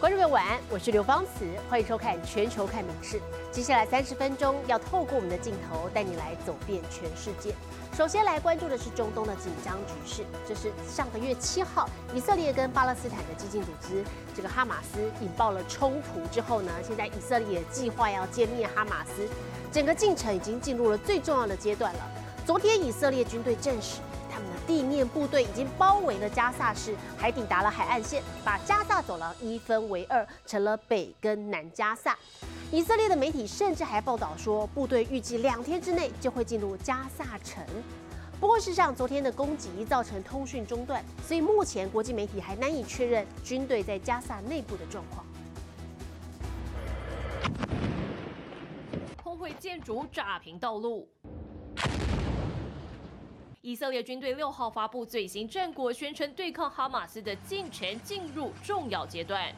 观众朋友晚安，我是刘芳慈，欢迎收看《全球看名事》。接下来三十分钟要透过我们的镜头带你来走遍全世界。首先来关注的是中东的紧张局势，这是上个月七号，以色列跟巴勒斯坦的激进组织这个哈马斯引爆了冲突之后呢，现在以色列计划要歼灭哈马斯，整个进程已经进入了最重要的阶段了。昨天以色列军队证实。地面部队已经包围了加萨市，还抵达了海岸线，把加萨走廊一分为二，成了北跟南加萨。以色列的媒体甚至还报道说，部队预计两天之内就会进入加萨城。不过，事实上，昨天的攻击造成通讯中断，所以目前国际媒体还难以确认军队在加萨内部的状况。工会建筑炸平道路。以色列军队六号发布最新战果，宣称对抗哈马斯的进程进入重要阶段。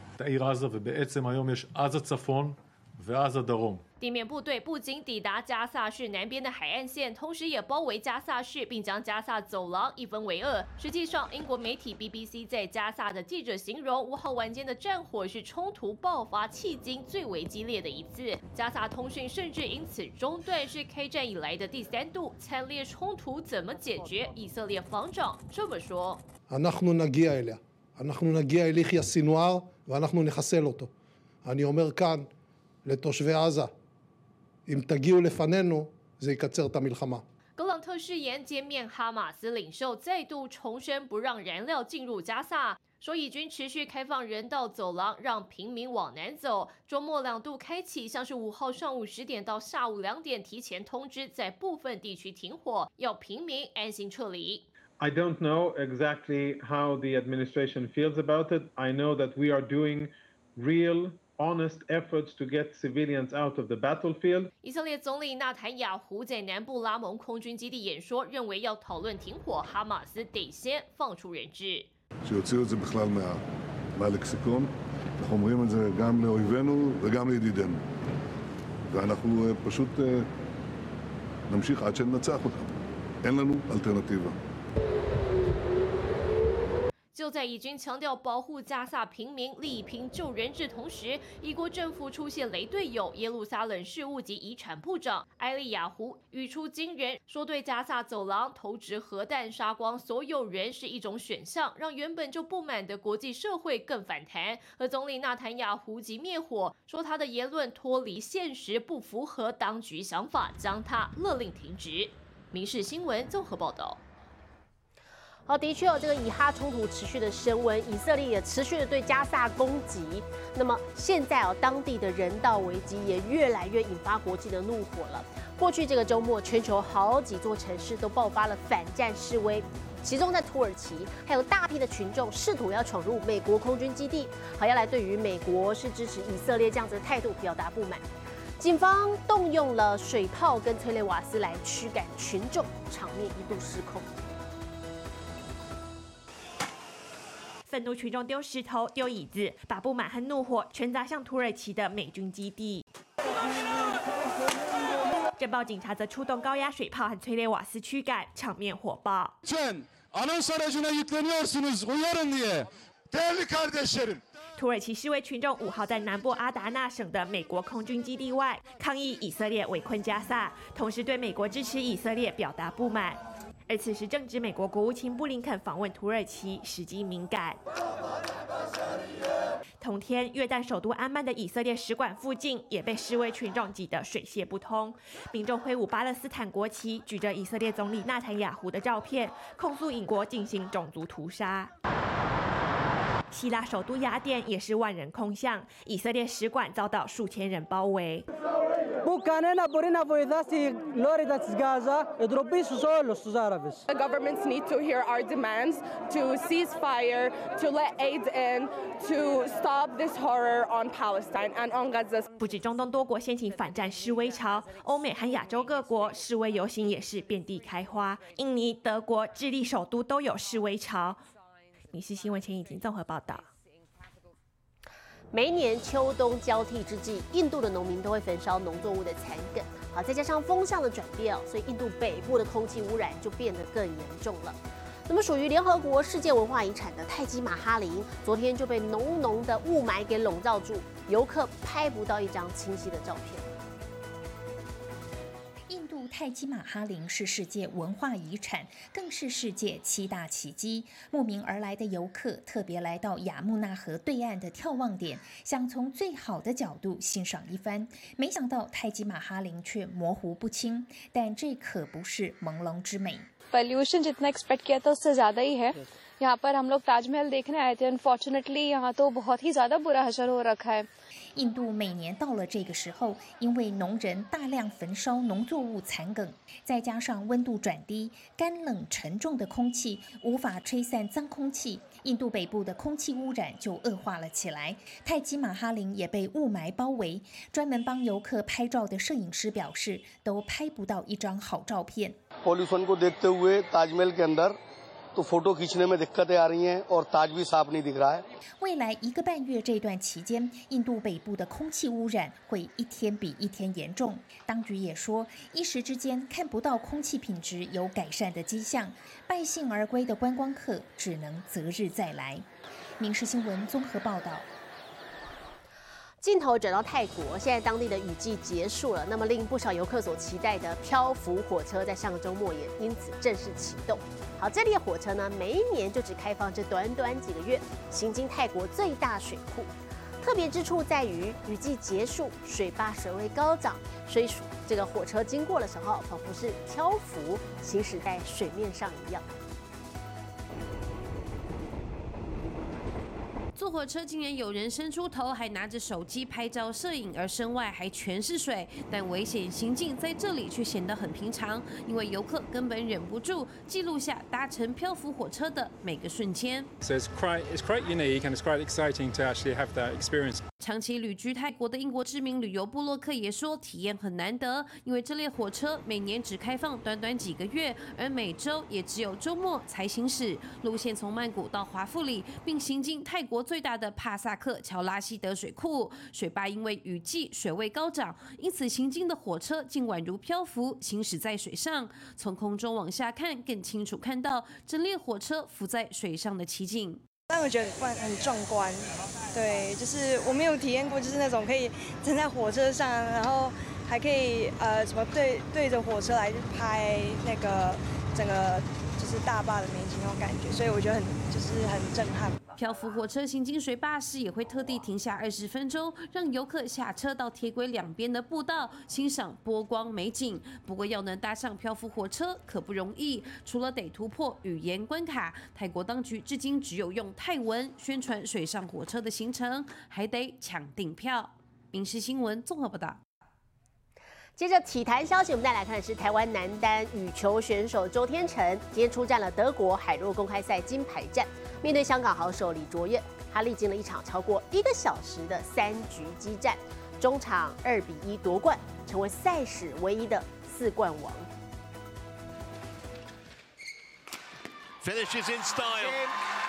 地面部队不仅抵达加萨市南边的海岸线，同时也包围加萨市，并将加萨走廊一分为二。实际上，英国媒体 BBC 在加萨的记者形容，五号晚间的战火是冲突爆发迄今最为激烈的一次。加萨通讯甚至因此中断，是开战以来的第三度。惨烈冲突怎么解决？以色列防长这么说。格朗特誓言歼灭哈马斯领袖，再度重申不让燃料进入加萨，说以军持续开放人道走廊，让平民往南走。周末两度开启，像是五号上午十点到下午两点提前通知，在部分地区停火，要平民安心撤离。I don't know exactly how the administration feels about it. I know that we are doing real. honest efforts to get civilians out of the battlefield. 以色列总理纳坦雅胡在南部拉蒙空军基地演说，认为要讨论停火，哈马斯得先放出人质。שיוציאו את זה בכלל מה, מהלקסיקון. אנחנו אומרים את זה גם לאויבינו וגם לידידינו. ואנחנו פשוט נמשיך עד שננצח אותם. אין לנו אלטרנטיבה. 就在以军强调保护加萨平民、力拼救人质同时，以国政府出现雷队友，耶路撒冷事务及遗产部长埃利亚胡语出惊人，说对加萨走廊投掷核弹杀光所有人是一种选项，让原本就不满的国际社会更反弹。而总理纳坦雅胡即灭火，说他的言论脱离现实，不符合当局想法，将他勒令停职。民事新闻综合报道。好，的确哦这个以哈冲突持续的升温，以色列也持续的对加萨攻击。那么现在哦，当地的人道危机也越来越引发国际的怒火了。过去这个周末，全球好几座城市都爆发了反战示威，其中在土耳其，还有大批的群众试图要闯入美国空军基地，好要来对于美国是支持以色列这样子的态度表达不满。警方动用了水炮跟催泪瓦斯来驱赶群众，场面一度失控。愤怒群众丢石头、丢椅子，把不满和怒火全砸向土耳其的美军基地。镇暴警察则出动高压水炮和催泪瓦斯驱赶，场面火爆。土耳其示威群众五号在南部阿达纳省的美国空军基地外抗议以色列围困加萨，同时对美国支持以色列表达不满。而此时正值美国国务卿布林肯访问土耳其，时机敏感。同天，约旦首都安曼的以色列使馆附近也被示威群众挤得水泄不通，民众挥舞巴勒斯坦国旗，举着以色列总理纳坦雅胡的照片，控诉引国进行种族屠杀。希腊首都雅典也是万人空巷，以色列使馆遭到数千人包围。The governments need to hear our demands to cease fire, to let aid in, to stop this horror on Palestine and on Gaza. 不止中东多国掀起反战示威潮，欧美和亚洲各国示威游行也是遍地开花。印尼、德国、智利首都都有示威潮。米氏新闻前已经综合报道。每一年秋冬交替之际，印度的农民都会焚烧农作物的残梗。好，再加上风向的转变哦，所以印度北部的空气污染就变得更严重了。那么属于联合国世界文化遗产的泰姬玛哈陵，昨天就被浓浓的雾霾给笼罩住，游客拍不到一张清晰的照片。泰姬玛哈陵是世界文化遗产，更是世界七大奇迹。慕名而来的游客特别来到雅穆纳河对岸的眺望点，想从最好的角度欣赏一番。没想到泰姬玛哈陵却模糊不清，但这可不是朦胧之美。Pollution जितना expect किया था उससे ज़्यादा ही है। यहाँ पर हम लोग ताजमहल देखने आए थे। Unfortunately यहाँ तो बहुत ही ज़्यादा बुरा हशर हो रखा है。 印度每年到了这个时候，因为农人大量焚烧农作物残梗，再加上温度转低，干冷沉重的空气无法吹散脏空气，印度北部的空气污染就恶化了起来。泰姬玛哈林也被雾霾包围，专门帮游客拍照的摄影师表示，都拍不到一张好照片。तो फोटो खींचने में दिक्कतें आ रही हैं और ताज भी साफ नहीं दिख रहा है 未来一个半月这段期间，印度北部的空气污染会一天比一天严重。当局也说，一时之间看不到空气品质有改善的迹象，败兴而归的观光客只能择日再来。民事新闻综合报道。 镜头转到泰国，现在当地的雨季结束了，那么令不少游客所期待的漂浮火车在上个周末也因此正式启动。好，这列火车呢，每一年就只开放这短短几个月，行经泰国最大水库。特别之处在于，雨季结束，水坝水位高涨，所以这个火车经过的时候，仿佛是漂浮行驶在水面上一样。坐火车竟然有人伸出头，还拿着手机拍照摄影，而身外还全是水。但危险行径在这里却显得很平常，因为游客根本忍不住记录下搭乘漂浮火车的每个瞬间。So it's quite it's quite unique and it's quite exciting to actually have that experience. 长期旅居泰国的英国知名旅游部落客也说，体验很难得，因为这列火车每年只开放短短几个月，而每周也只有周末才行驶。路线从曼谷到华富里，并行经泰国最大的帕萨克乔拉西德水库。水坝因为雨季水位高涨，因此行经的火车竟宛如漂浮，行驶在水上。从空中往下看，更清楚看到整列火车浮在水上的奇景。但我觉得很很壮观，对，就是我没有体验过，就是那种可以站在火车上，然后还可以呃什么对对着火车来拍那个整个。是大坝的美景那种感觉，所以我觉得很就是很震撼。漂浮火车行经水坝时，也会特地停下二十分钟，让游客下车到铁轨两边的步道欣赏波光美景。不过要能搭上漂浮火车可不容易，除了得突破语言关卡，泰国当局至今只有用泰文宣传水上火车的行程，还得抢订票。民事新闻综合报道。接着体坛消息，我们再来看的是台湾男单羽球选手周天成，今天出战了德国海洛公开赛金牌战，面对香港好手李卓彦，他历经了一场超过一个小时的三局激战，中场二比一夺冠，成为赛史唯一的四冠王。Finishes in style.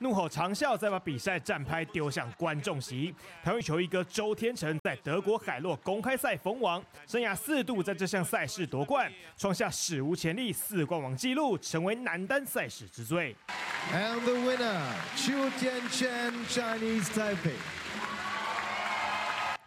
怒吼长啸，再把比赛战拍丢向观众席。台湾球衣哥周天成在德国海洛公开赛封王，生涯四度在这项赛事夺冠，创下史无前例四冠王纪录，成为男单赛事之最。And the winner, Chu Tianchen, Chinese Taipei.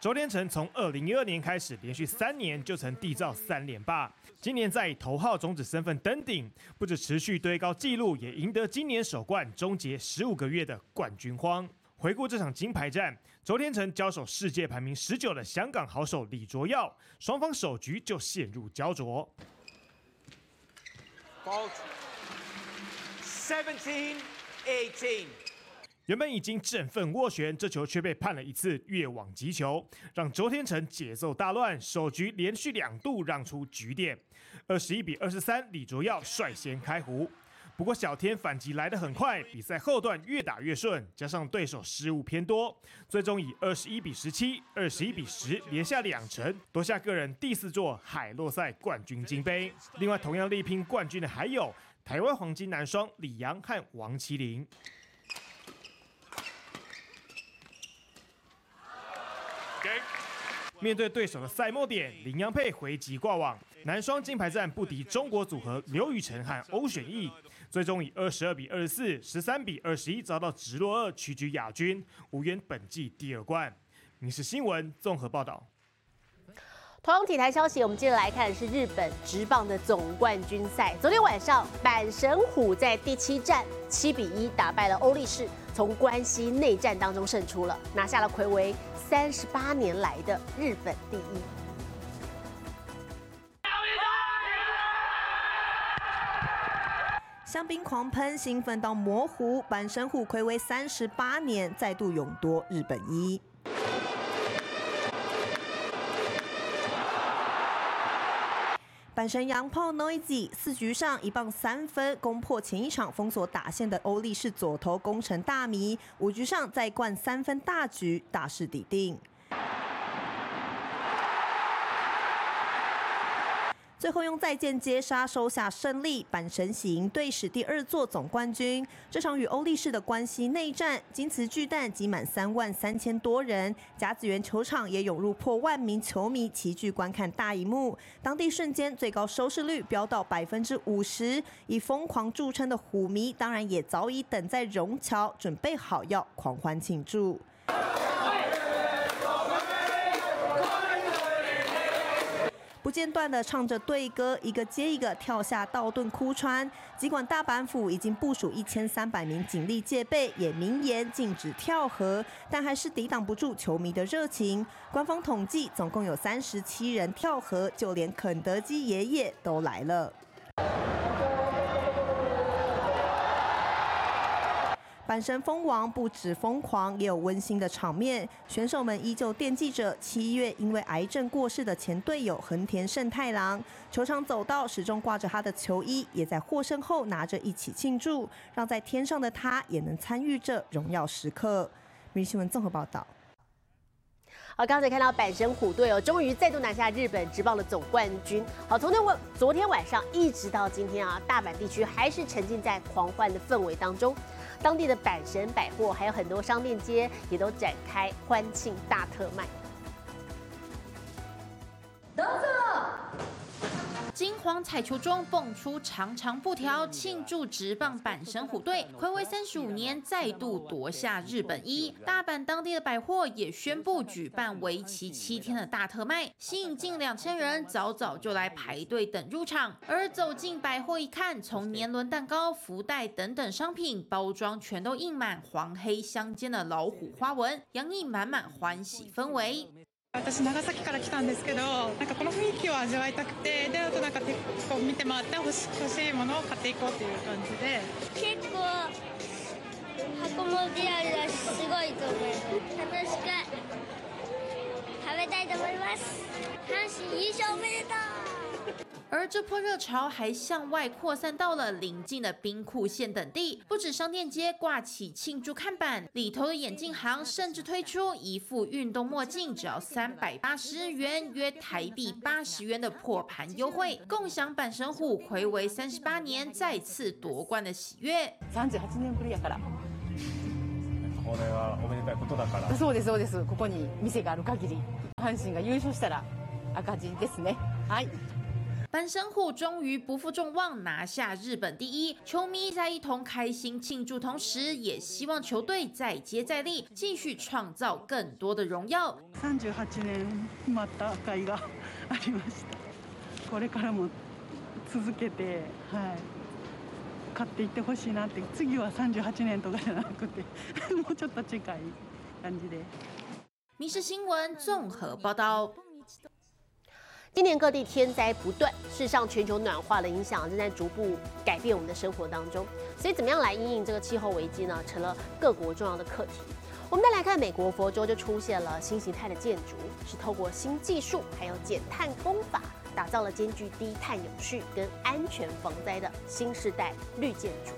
周天成从二零一二年开始，连续三年就曾缔造三连霸。今年再以头号种子身份登顶，不止持续堆高纪录，也赢得今年首冠，终结十五个月的冠军荒。回顾这场金牌战，周天成交手世界排名十九的香港好手李卓耀，双方首局就陷入焦灼。Seventeen, eighteen. 原本已经振奋斡旋，这球却被判了一次越网击球，让周天成节奏大乱，首局连续两度让出局点，二十一比二十三，李卓耀率先开胡。不过小天反击来得很快，比赛后段越打越顺，加上对手失误偏多，最终以二十一比十七、二十一比十连下两城，夺下个人第四座海洛赛冠军金杯。另外，同样力拼冠军的还有台湾黄金男双李阳和王麒麟。面对对手的赛末点，林洋配回击挂网，男双金牌战不敌中国组合刘雨辰和欧选义，最终以二十二比二十四、十三比二十一遭到直落二，屈居亚军，无缘本季第二冠。民事新闻综合报道。同样体坛消息，我们接着来看的是日本职棒的总冠军赛。昨天晚上，阪神虎在第七战七比一打败了欧力士，从关西内战当中胜出了，拿下了魁违三十八年来的日本第一。香槟狂喷，兴奋到模糊，板神虎魁违三十八年，再度勇夺日本一。阪神洋炮 Noisy 四局上一棒三分，攻破前一场封锁打线的欧力士左投攻城大迷。五局上再灌三分大局，大势已定。最后用再见接杀收下胜利，阪神喜迎队史第二座总冠军。这场与欧力士的关系内战，金瓷巨蛋挤满三万三千多人，甲子园球场也涌入破万名球迷齐聚观看大荧幕。当地瞬间最高收视率飙到百分之五十，以疯狂著称的虎迷当然也早已等在荣桥，准备好要狂欢庆祝。不间断地唱着对歌，一个接一个跳下道顿哭川。尽管大阪府已经部署一千三百名警力戒备，也明言禁止跳河，但还是抵挡不住球迷的热情。官方统计，总共有三十七人跳河，就连肯德基爷爷都来了。阪神蜂王不止疯狂，也有温馨的场面。选手们依旧惦记着七月因为癌症过世的前队友横田胜太郎。球场走道始终挂着他的球衣，也在获胜后拿着一起庆祝，让在天上的他也能参与这荣耀时刻。明新闻综合报道。好，刚才看到阪神虎队哦，终于再度拿下日本职棒的总冠军。好，从那问昨天晚上一直到今天啊，大阪地区还是沉浸在狂欢的氛围当中。当地的阪神百货还有很多商店街也都展开欢庆大特卖。黄彩球中蹦出长长布条，庆祝直棒板神虎队暌违三十五年再度夺下日本一。大阪当地的百货也宣布举办为期七天的大特卖，吸引近两千人早早就来排队等入场。而走进百货一看，从年轮蛋糕、福袋等等商品包装全都印满黄黑相间的老虎花纹，洋溢满满欢喜氛围。私長崎から来たんですけどなんかこの雰囲気を味わいたくてであとなんか結構見て回って欲し欲しいものを買っていこうっていう感じで。結構箱もリアルだしすごいと思います楽しく食べたいと思います。阪神優勝おめでとう。而这波热潮还向外扩散到了邻近的兵库县等地，不止商店街挂起庆祝看板，里头的眼镜行甚至推出一副运动墨镜只要三百八十元，约台币八十元的破盘优惠，共享阪神虎暌违三十八年再次夺冠的喜悦。三十八年ぶりやから。これはおめでたいことだから。そうですそうです。ここに店がある限り、阪神が優勝したら赤字ですね。はい。 阪神虎终于不负众望拿下日本第一，球迷在一同开心庆祝，同时也希望球队再接再厉，继续创造更多的荣耀。三十八年待った甲斐がありました。これからも続けて、はい、勝っていってほしいなって。次は三十八年とかじゃなくて、もうちょっと近い感じで。民事新闻综合报道。 今年各地天灾不断，事实上全球暖化的影响正在逐步改变我们的生活当中。所以，怎么样来应应这个气候危机呢？成了各国重要的课题。我们再来看，美国佛州就出现了新形态的建筑，是透过新技术还有减碳工法，打造了兼具低碳有序跟安全防灾的新时代绿建筑。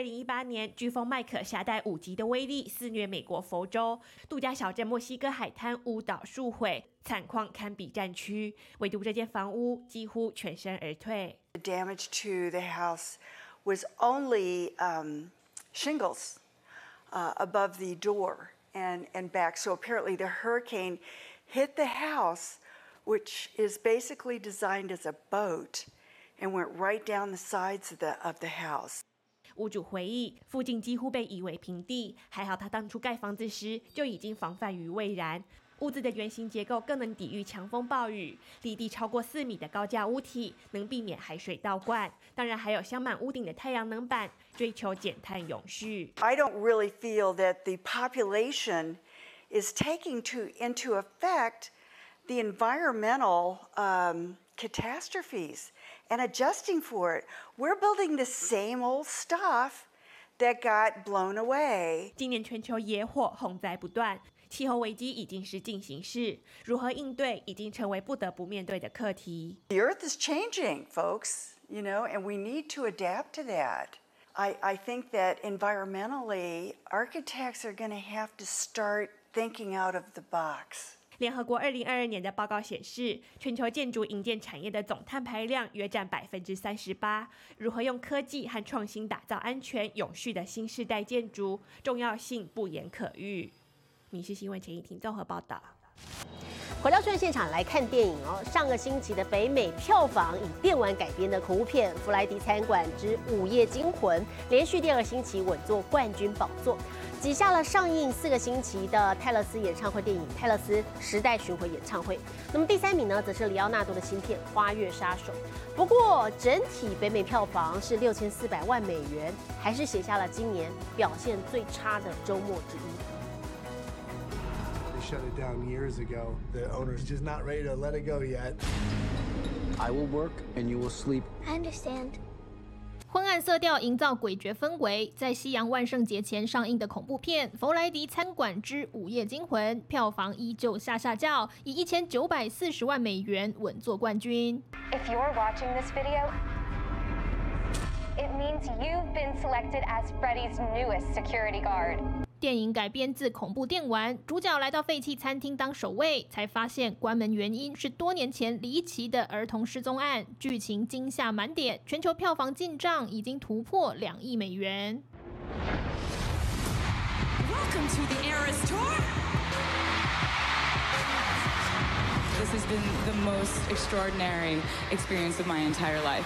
零一八年，飓风麦克携带五级的威力肆虐美国佛州，度假小镇墨西哥海滩屋倒数毁，惨况堪比战区。唯独这间房屋几乎全身而退。The damage to the house was only um, shingles uh, above the door. and, and back. So apparently the hurricane hit the house, which is basically designed as a boat, and went right down the sides of the, of the house. 屋主回忆，附近几乎被夷为平地，还好他当初盖房子时就已经防范于未然。屋子的圆形结构更能抵御强风暴雨，离地超过四米的高架屋体能避免海水倒灌。当然还有镶满屋顶的太阳能板，追求减碳永续。I don't really feel that the population is taking to, into effect the environmental um, catastrophes and adjusting for it. We're building the same old stuff that got blown away. 今年全球野火洪灾不断，气候危机已经是进行式，如何应对已经成为不得不面对的课题。 The earth is changing, folks, you know, and we need to adapt to that. I, I think that environmentally, architects are going to have to start thinking out of the box. 联合国二零二二年的报告显示，全球建筑营建产业的总碳排量约占百分之三十八。如何用科技和创新打造安全永续的新世代建筑，重要性不言可喻。《民事新闻》陈怡婷综合报道。回到专现场来看电影哦。上个星期的北美票房以电玩改编的恐怖片《弗莱迪餐馆之午夜惊魂》，连续第二星期稳坐冠军宝座，挤下了上映四个星期的泰勒斯演唱会电影《泰勒斯时代巡回演唱会》。那么第三名呢，则是里奥纳多的新片《花月杀手》。不过整体北美票房是六千四百万美元，还是写下了今年表现最差的周末之一。Shut it down years ago. The owner's just not ready to let it go yet. I will work and you will sleep. I understand. 昏暗色调营造诡谲氛围，在西洋万圣节前上映的恐怖片《弗莱迪餐馆之午夜惊魂》票房依旧下下叫，以一千九百四十万美元稳坐冠军。If you're watching this video, it means you've been selected as Freddy's newest security guard. 电影改编自恐怖电玩，主角来到废弃餐厅当守卫，才发现关门原因是多年前离奇的儿童失踪案，剧情惊吓满点，全球票房进账已经突破两亿美元。Welcome to the Eras Tour. This has been the most extraordinary experience of my entire life.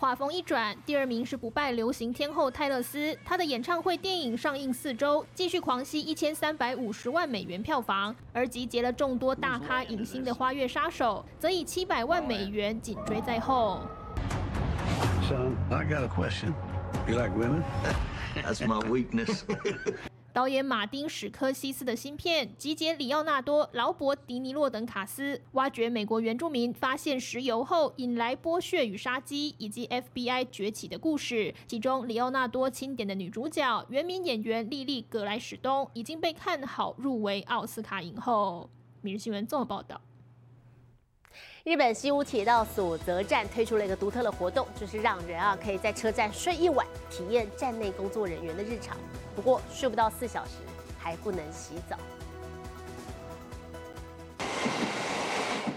话锋一转，第二名是不败流行天后泰勒斯，她的演唱会电影上映四周，继续狂吸一千三百五十万美元票房，而集结了众多大咖影星的《花月杀手》则以七百万美元紧追在后。Son, I got a question. You like women? That's my weakness. 导演马丁·史科西斯的新片集结里奥纳多、劳勃·迪尼洛等卡司，挖掘美国原住民发现石油后引来剥削与杀机，以及 FBI 崛起的故事。其中，里奥纳多钦点的女主角原名演员莉莉·格莱史东已经被看好入围奥斯卡影后。明日新闻综合报道。日本西武铁道所泽站推出了一个独特的活动，就是让人啊可以在车站睡一晚，体验站内工作人员的日常。不过睡不到四小时，还不能洗澡。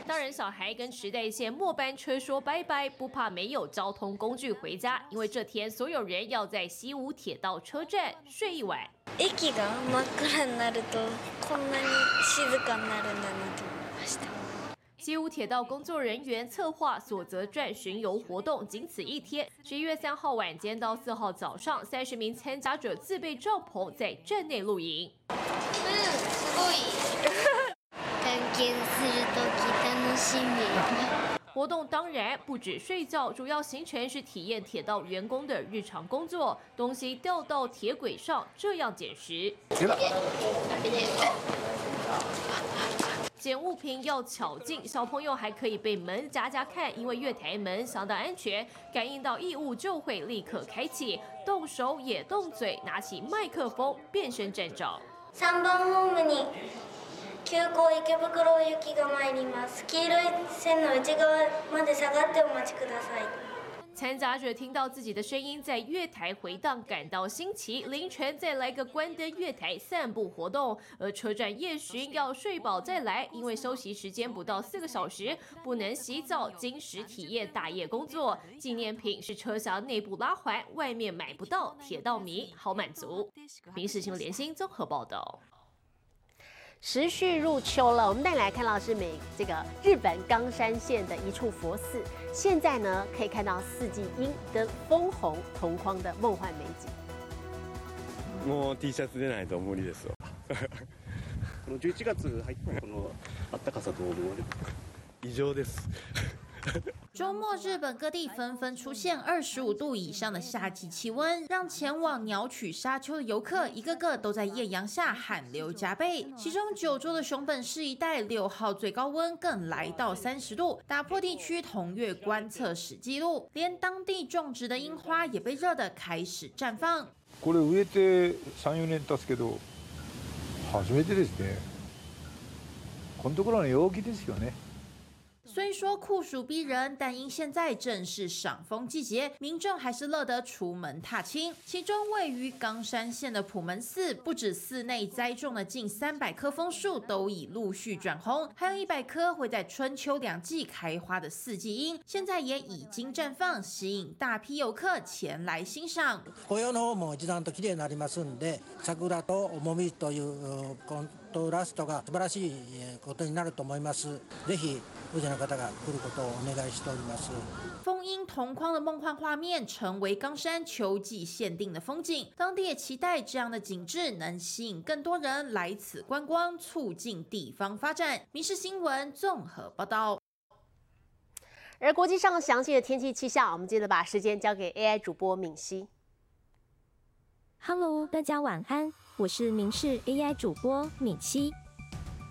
大人小孩跟时代线末班车说拜拜，不怕没有交通工具回家，因为这天所有人要在西武铁道车站睡一晚。駅が真っ暗になるとこんなに静かになるんだなと思いました。 西武铁道工作人员策划所泽站巡游活动，仅此一天。十一月三号晚间到四号早上，三十名参加者自备帐篷在站内露营。うん、すごい。探検するとき楽しみ。活动当然不止睡觉，主要行程是体验铁道员工的日常工作，东西掉到铁轨上，这样捡拾。 捡物品要巧劲，小朋友还可以被门夹夹看，因为月台门相当安全，感应到异物就会立刻开启，动手也动嘴，拿起麦克风变身站长。 3番ホームに急行池袋行きが参ります。黄色い線の内側まで下がってお待ちください。 参杂者听到自己的声音在月台回荡，感到新奇。凌晨再来个关灯月台散步活动，而车站夜巡要睡饱再来，因为休息时间不到四个小时，不能洗澡，经时体验大夜工作。纪念品是车厢内部拉环，外面买不到。铁道迷好满足。民事新闻联新综合报道。时序入秋了，我们带你来看到的是美这个日本冈山县的一处佛寺，现在呢可以看到四季樱跟枫红同框的梦幻美景。もう T シャツでないと無理ですわ。この11月入ったこの暖かさどう思われる異常です。 周末，日本各地纷纷出现二十五度以上的夏季气温，让前往鸟取沙丘的游客一个个都在艳阳下汗流浃背。其中，九州的熊本市一带六号最高温更来到三十度，打破地区同月观测史纪录。连当地种植的樱花也被热得开始绽放。これ植えて3、4年経つけど、初めてですね。このところの陽気ですよね。 虽说酷暑逼人，但因现在正是赏枫季节，民众还是乐得出门踏青。其中位于冈山县的普门寺，不止寺内栽种了近三百棵枫树都已陆续转红，还有一百棵会在春秋两季开花的四季樱，现在也已经绽放，吸引大批游客前来欣赏。紅葉の方も一段と綺麗になりますんで、桜と重みというコン トラストが素晴らしいことになると思います。ぜひ富士の方が来ることをお願いしております。枫樱同框的梦幻画面，成为冈山秋季限定的风景。当地也期待这样的景致能吸引更多人来此观光，促进地方发展。《民事新闻》综合报道。而国际上详细的天气气象，我们接着把时间交给 AI 主播敏熙。 Hello，大家晚安，我是明视 AI 主播敏熙。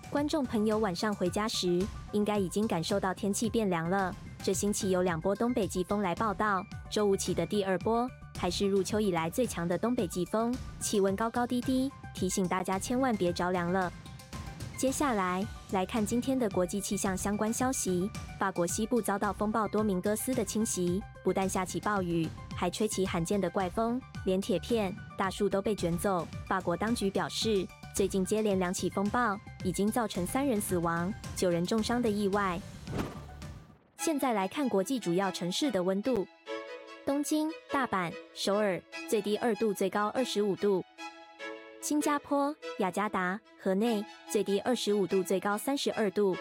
观众朋友晚上回家时，应该已经感受到天气变凉了。这星期有两波东北季风来报道，周五起的第二波还是入秋以来最强的东北季风，气温高高低低，提醒大家千万别着凉了。接下来来看今天的国际气象相关消息。法国西部遭到风暴多明戈斯的侵袭，不但下起暴雨，还吹起罕见的怪风，连铁片、大树都被卷走。法国当局表示，最近接连两起风暴已经造成三人死亡、九人重伤的意外。现在来看国际主要城市的温度：东京、大阪、首尔，最低二度，最高二十五度；新加坡、雅加达、河内，最低二十五度，最高三十二度；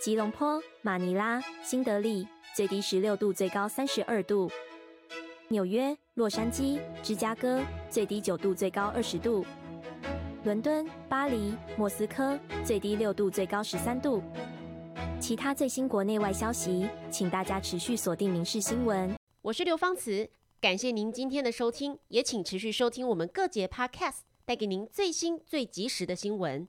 吉隆坡、马尼拉、新德里，最低十六度，最高三十二度；纽约、洛杉矶、芝加哥，最低九度，最高二十度；伦敦、巴黎、莫斯科，最低六度，最高十三度。其他最新国内外消息，请大家持续锁定《民事新闻》。我是刘芳慈，感谢您今天的收听，也请持续收听我们各节 Podcast，带给您最新最及时的新闻。